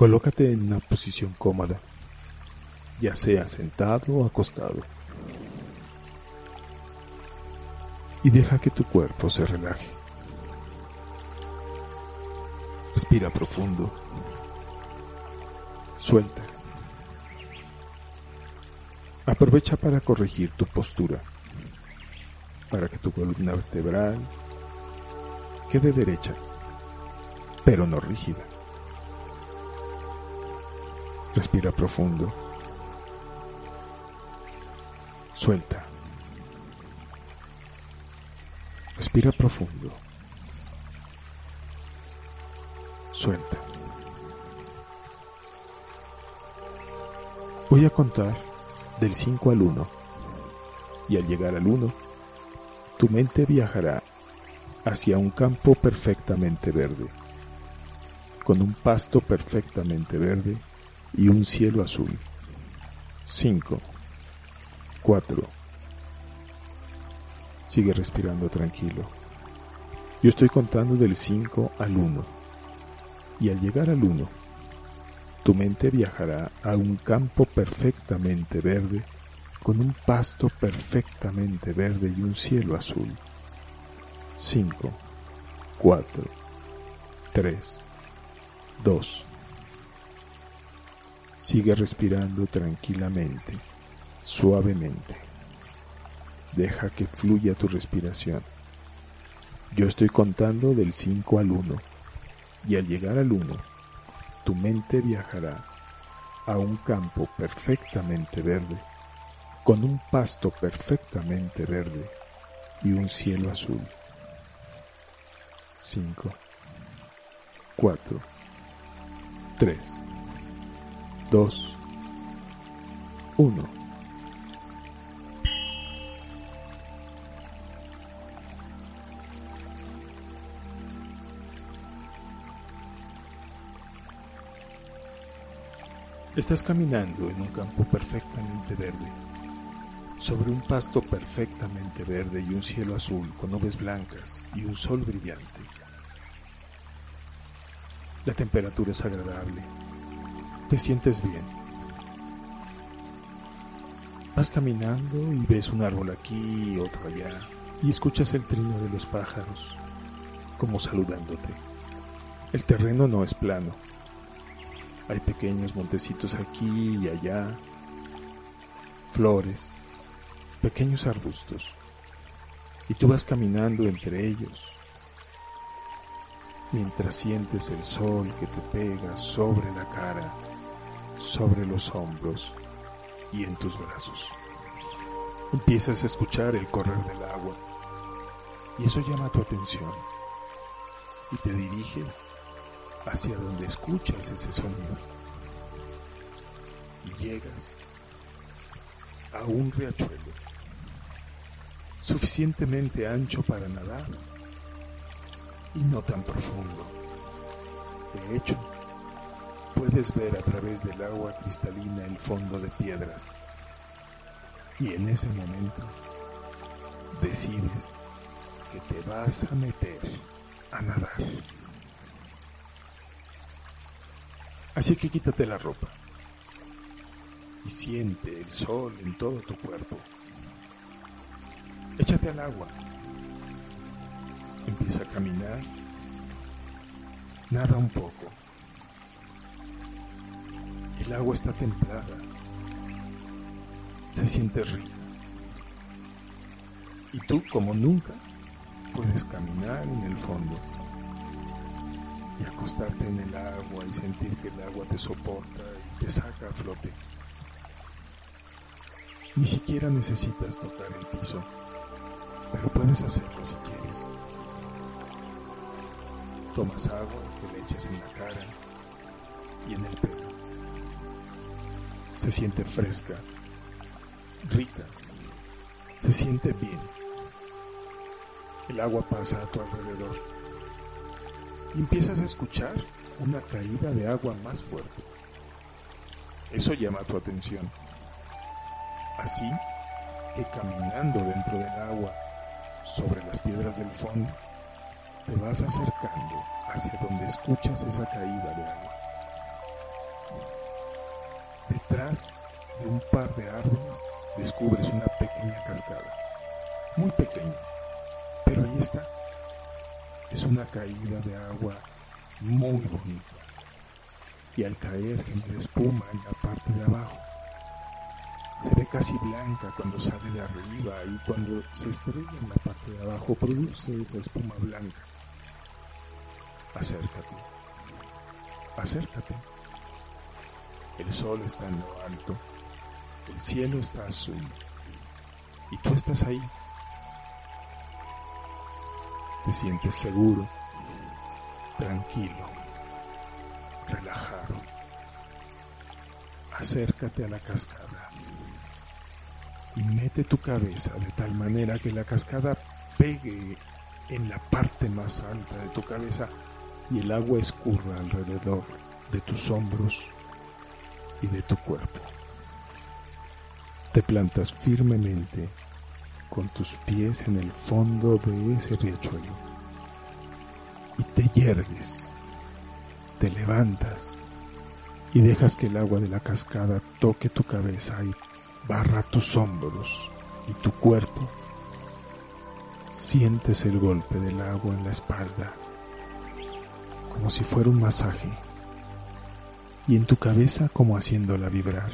Colócate en una posición cómoda, ya sea sentado o acostado, y deja que tu cuerpo se relaje. Respira profundo. Suelta. Aprovecha para corregir tu postura, para que tu columna vertebral quede derecha, pero no rígida. Respira profundo. Suelta. Respira profundo. Suelta. Voy a contar del 5 al 1 y al llegar al 1, tu mente viajará hacia un campo perfectamente verde, con un pasto perfectamente verde y un cielo azul. 5, 4. Sigue respirando tranquilo. Yo estoy contando del 5 al 1. Y al llegar al 1, tu mente viajará a un campo perfectamente verde, con un pasto perfectamente verde y un cielo azul. 5, 4, 3, 2. Sigue respirando tranquilamente, suavemente. Deja que fluya tu respiración. Yo estoy contando del 5 al 1 y al llegar al 1, tu mente viajará a un campo perfectamente verde, con un pasto perfectamente verde y un cielo azul. 5, 4, 3, 2, 1. Estás caminando en un campo perfectamente verde, sobre un pasto perfectamente verde y un cielo azul con nubes blancas y un sol brillante. La temperatura es agradable, te sientes bien. Vas caminando y ves un árbol aquí y otro allá y escuchas el trino de los pájaros como saludándote. El terreno no es plano, hay pequeños montecitos aquí y allá, flores, pequeños arbustos, y tú vas caminando entre ellos, mientras sientes el sol que te pega sobre la cara, sobre los hombros y en tus brazos. Empiezas a escuchar el correr del agua y eso llama tu atención y te diriges hacia donde escuchas ese sonido. Y llegas a un riachuelo suficientemente ancho para nadar y no tan profundo. De hecho, puedes ver a través del agua cristalina el fondo de piedras. Y en ese momento decides que te vas a meter a nadar. Así que quítate la ropa y siente el sol en todo tu cuerpo. Échate al agua. Empieza a caminar. Nada un poco. El agua está templada. Se siente rica. Y tú, como nunca, puedes caminar en el fondo y acostarte en el agua y sentir que el agua te soporta y te saca a flote. Ni siquiera necesitas tocar el piso, pero puedes hacerlo si quieres. Tomas agua que le echas en la cara y en el pelo. Se siente fresca, rica, se siente bien. El agua pasa a tu alrededor y empiezas a escuchar una caída de agua más fuerte. Eso llama tu atención. Así que caminando dentro del agua, sobre las piedras del fondo, te vas acercando hacia donde escuchas esa caída de agua. Detrás de un par de árboles descubres una pequeña cascada, muy pequeña, pero ahí está. Es una caída de agua muy bonita y al caer genera espuma en la parte de abajo. Se ve casi blanca cuando sale de arriba y cuando se estrella en la parte de abajo produce esa espuma blanca. Acércate, acércate. El sol está en lo alto, el cielo está azul y tú estás ahí. Te sientes seguro, tranquilo, relajado. Acércate a la cascada y mete tu cabeza de tal manera que la cascada pegue en la parte más alta de tu cabeza y el agua escurra alrededor de tus hombros y de tu cuerpo. Te plantas firmemente con tus pies en el fondo de ese riachuelo y te yergues, te levantas y dejas que el agua de la cascada toque tu cabeza y barra tus hombros y tu cuerpo. Sientes el golpe del agua en la espalda, como si fuera un masaje, y en tu cabeza como haciéndola vibrar.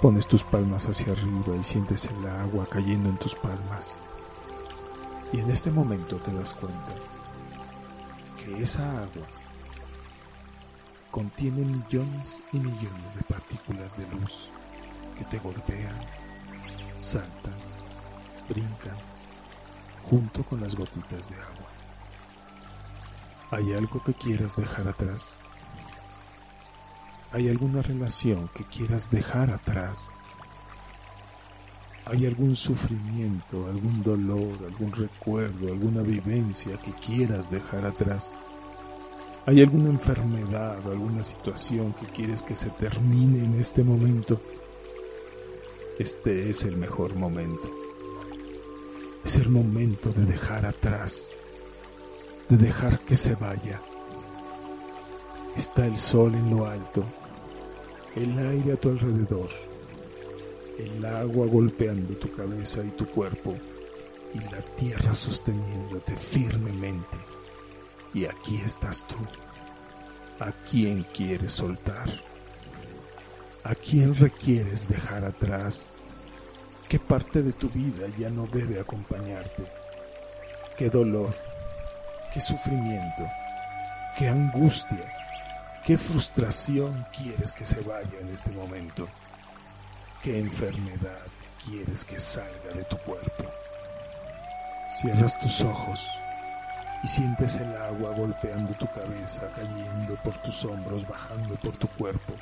Pones tus palmas hacia arriba y sientes el agua cayendo en tus palmas. Y en este momento te das cuenta que esa agua contiene millones y millones de partículas de luz que te golpean, saltan, brincan, junto con las gotitas de agua. ¿Hay algo que quieras dejar atrás? ¿Hay alguna relación que quieras dejar atrás? ¿Hay algún sufrimiento, algún dolor, algún recuerdo, alguna vivencia que quieras dejar atrás? ¿Hay alguna enfermedad alguna situación que quieres que se termine en este momento? Este es el mejor momento. Es el momento de dejar atrás, de dejar que se vaya. Está el sol en lo alto, el aire a tu alrededor, el agua golpeando tu cabeza y tu cuerpo y la tierra sosteniéndote firmemente. Y aquí estás tú. ¿A quién quieres soltar? ¿A quién requieres dejar atrás? ¿Qué parte de tu vida ya no debe acompañarte? ¿Qué dolor? ¿Qué sufrimiento? ¿Qué angustia? ¿Qué frustración quieres que se vaya en este momento? ¿Qué enfermedad quieres que salga de tu cuerpo? Cierras tus ojos y sientes el agua golpeando tu cabeza, cayendo por tus hombros, bajando por tu cuerpo.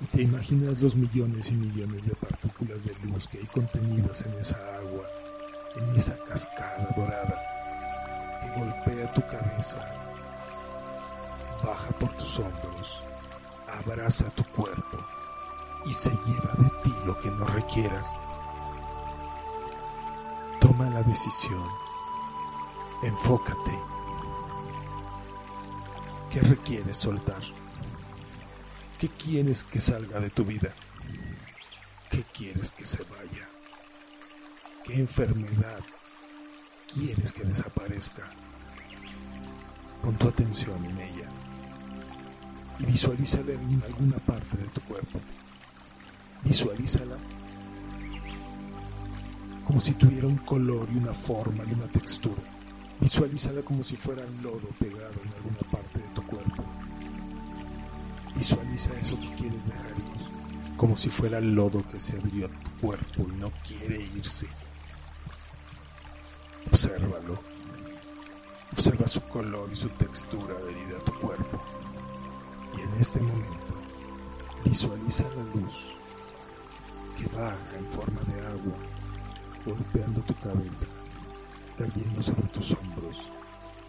Y te imaginas los millones y millones de partículas de luz que hay contenidas en esa agua, en esa cascada dorada, golpea tu cabeza, baja por tus hombros, abraza tu cuerpo y se lleva de ti lo que no requieras. Toma la decisión. Enfócate. ¿Qué requieres soltar? ¿Qué quieres que salga de tu vida? ¿Qué quieres que se vaya? ¿Qué enfermedad quieres que desaparezca? Pon tu atención en ella y visualízala en alguna parte de tu cuerpo. Visualízala como si tuviera un color y una forma y una textura. Visualízala como si fuera lodo pegado en alguna parte de tu cuerpo. Visualiza eso que quieres dejar ir, como si fuera el lodo que se abrió a tu cuerpo y no quiere irse. Obsérvalo. Observa su color y su textura adherida a tu cuerpo. Y en este momento, visualiza la luz que baja en forma de agua, golpeando tu cabeza, cayendo sobre tus hombros,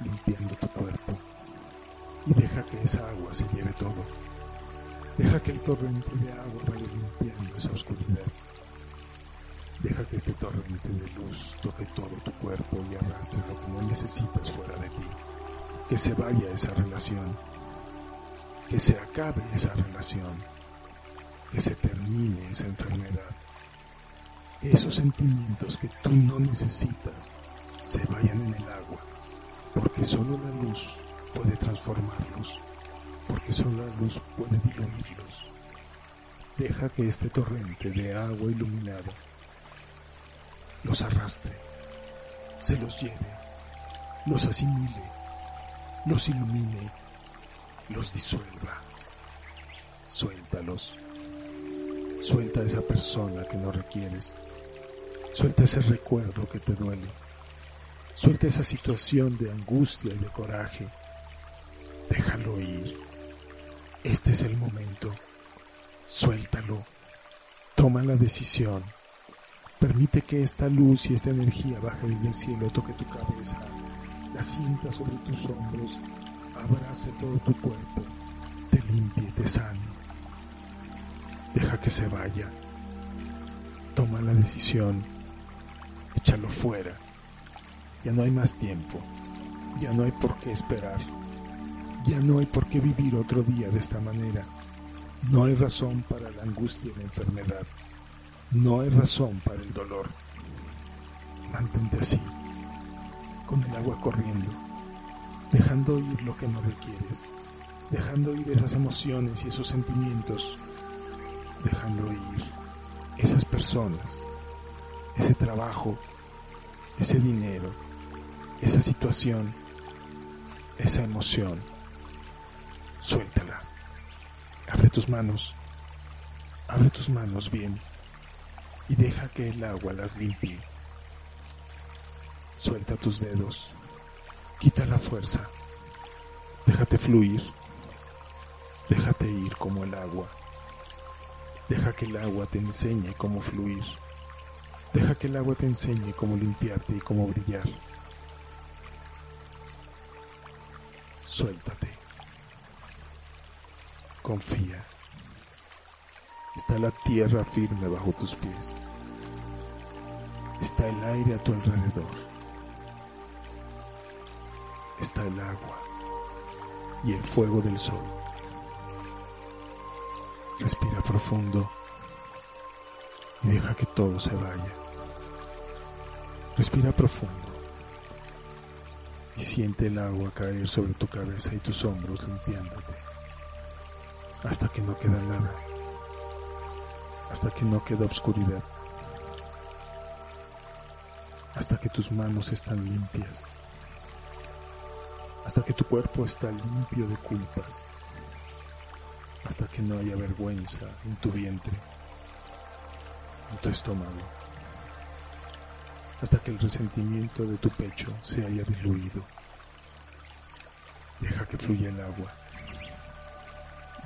limpiando tu cuerpo. Y deja que esa agua se lleve todo. Deja que el torrente de agua vaya limpiando esa oscuridad. Deja que este torrente de luz toque todo tu cuerpo y arrastre lo que no necesitas fuera de ti. Que se vaya esa relación que se acabe esa relación, que se termine esa enfermedad. Esos sentimientos que tú no necesitas se vayan en el agua, porque solo la luz puede transformarlos, porque solo la luz puede diluirlos. Deja que este torrente de agua iluminada los arrastre, se los lleve, los asimile, los ilumine, los disuelva. Suéltalos. Suelta esa persona que no requieres. Suelta ese recuerdo que te duele. Suelta esa situación de angustia y de coraje. Déjalo ir. Este es el momento. Suéltalo. Toma la decisión. Permite que esta luz y esta energía baje desde el cielo, toque tu cabeza, la sienta sobre tus hombros, abrace todo tu cuerpo, te limpie, te sane. Deja que se vaya. Toma la decisión. Échalo fuera. Ya no hay más tiempo. Ya no hay por qué esperar. Ya no hay por qué vivir otro día de esta manera. No hay razón para la angustia y la enfermedad. No hay razón para el dolor. Mantente así, con el agua corriendo, dejando ir lo que no requieres, dejando ir esas emociones y esos sentimientos, dejando ir esas personas, ese trabajo, ese dinero, esa situación, esa emoción. Suéltala. Abre tus manos. Abre tus manos bien y deja que el agua las limpie. Suelta tus dedos. Quita la fuerza. Déjate fluir. Déjate ir como el agua. Deja que el agua te enseñe cómo fluir. Deja que el agua te enseñe cómo limpiarte y cómo brillar. Suéltate. Confía. Está la tierra firme bajo tus pies. Está el aire a tu alrededor. Está el agua y el fuego del sol. Respira profundo y deja que todo se vaya. Respira profundo y siente el agua caer sobre tu cabeza y tus hombros limpiándote hasta que no queda nada hasta que no queda oscuridad, hasta que tus manos están limpias, hasta que tu cuerpo está limpio de culpas, hasta que no haya vergüenza en tu vientre, en tu estómago, hasta que el resentimiento de tu pecho se haya diluido. Deja que fluya el agua.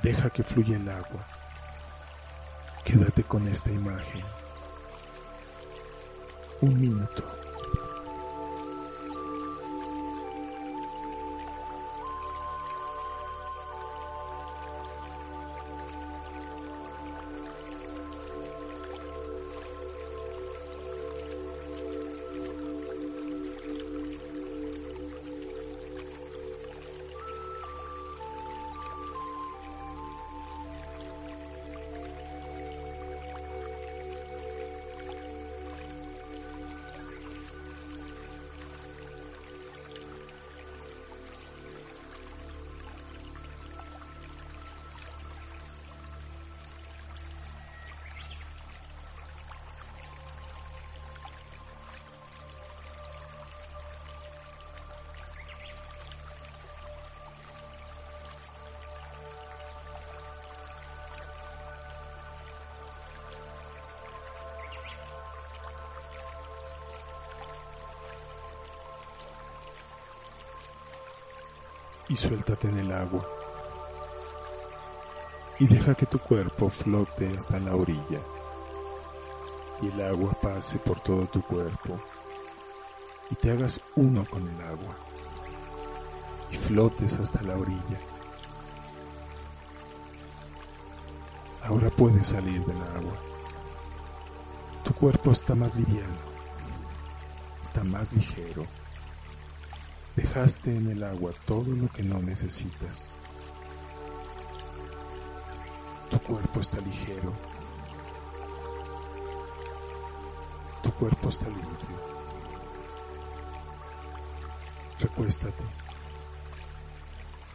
Deja que fluya el agua. Quédate con esta imagen. Un minuto. Y suéltate en el agua. Y deja que tu cuerpo flote hasta la orilla y el agua pase por todo tu cuerpo y te hagas uno con el agua y flotes hasta la orilla. Ahora puedes salir del agua. Tu cuerpo está más liviano, está más ligero. Dejaste en el agua todo lo que no necesitas. Tu cuerpo está ligero. Tu cuerpo está limpio. Recuéstate.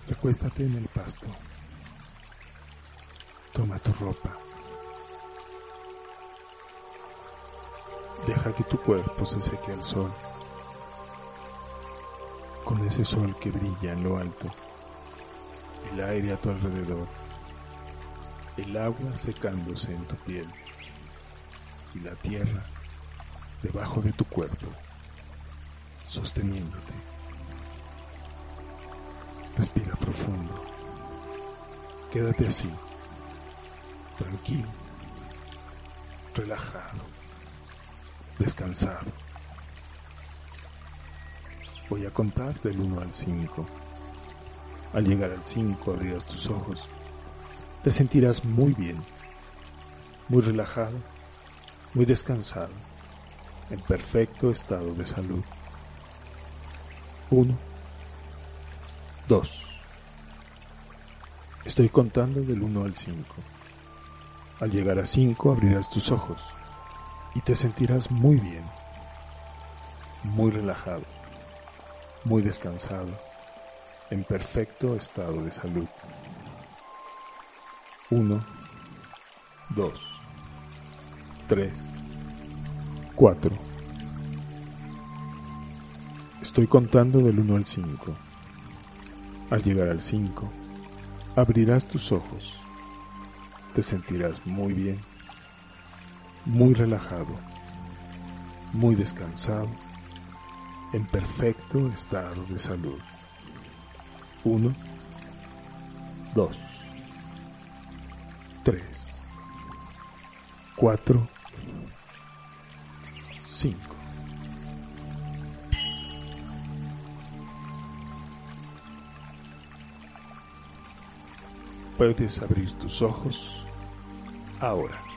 Recuéstate en el pasto. Toma tu ropa. Deja que tu cuerpo se seque al sol. Con ese sol que brilla en lo alto. El aire a tu alrededor. El agua secándose en tu piel. Y la tierra debajo de tu cuerpo, sosteniéndote. Respira profundo. Quédate así, tranquilo, relajado, descansado. Voy a contar del 1 al 5. Al llegar al 5 abrirás tus ojos. Te sentirás muy bien, muy relajado, muy descansado, en perfecto estado de salud. 1 2. Estoy contando del 1 al 5. Al llegar a 5 abrirás tus ojos y te sentirás muy bien, muy relajado, muy descansado, en perfecto estado de salud. 1, 2, 3, 4. Estoy contando del 1 al 5. Al llegar al 5, abrirás tus ojos. Te sentirás muy bien, muy relajado, muy descansado, en perfecto estado de salud. 1, 2, 3, 4, 5. Puedes abrir tus ojos ahora.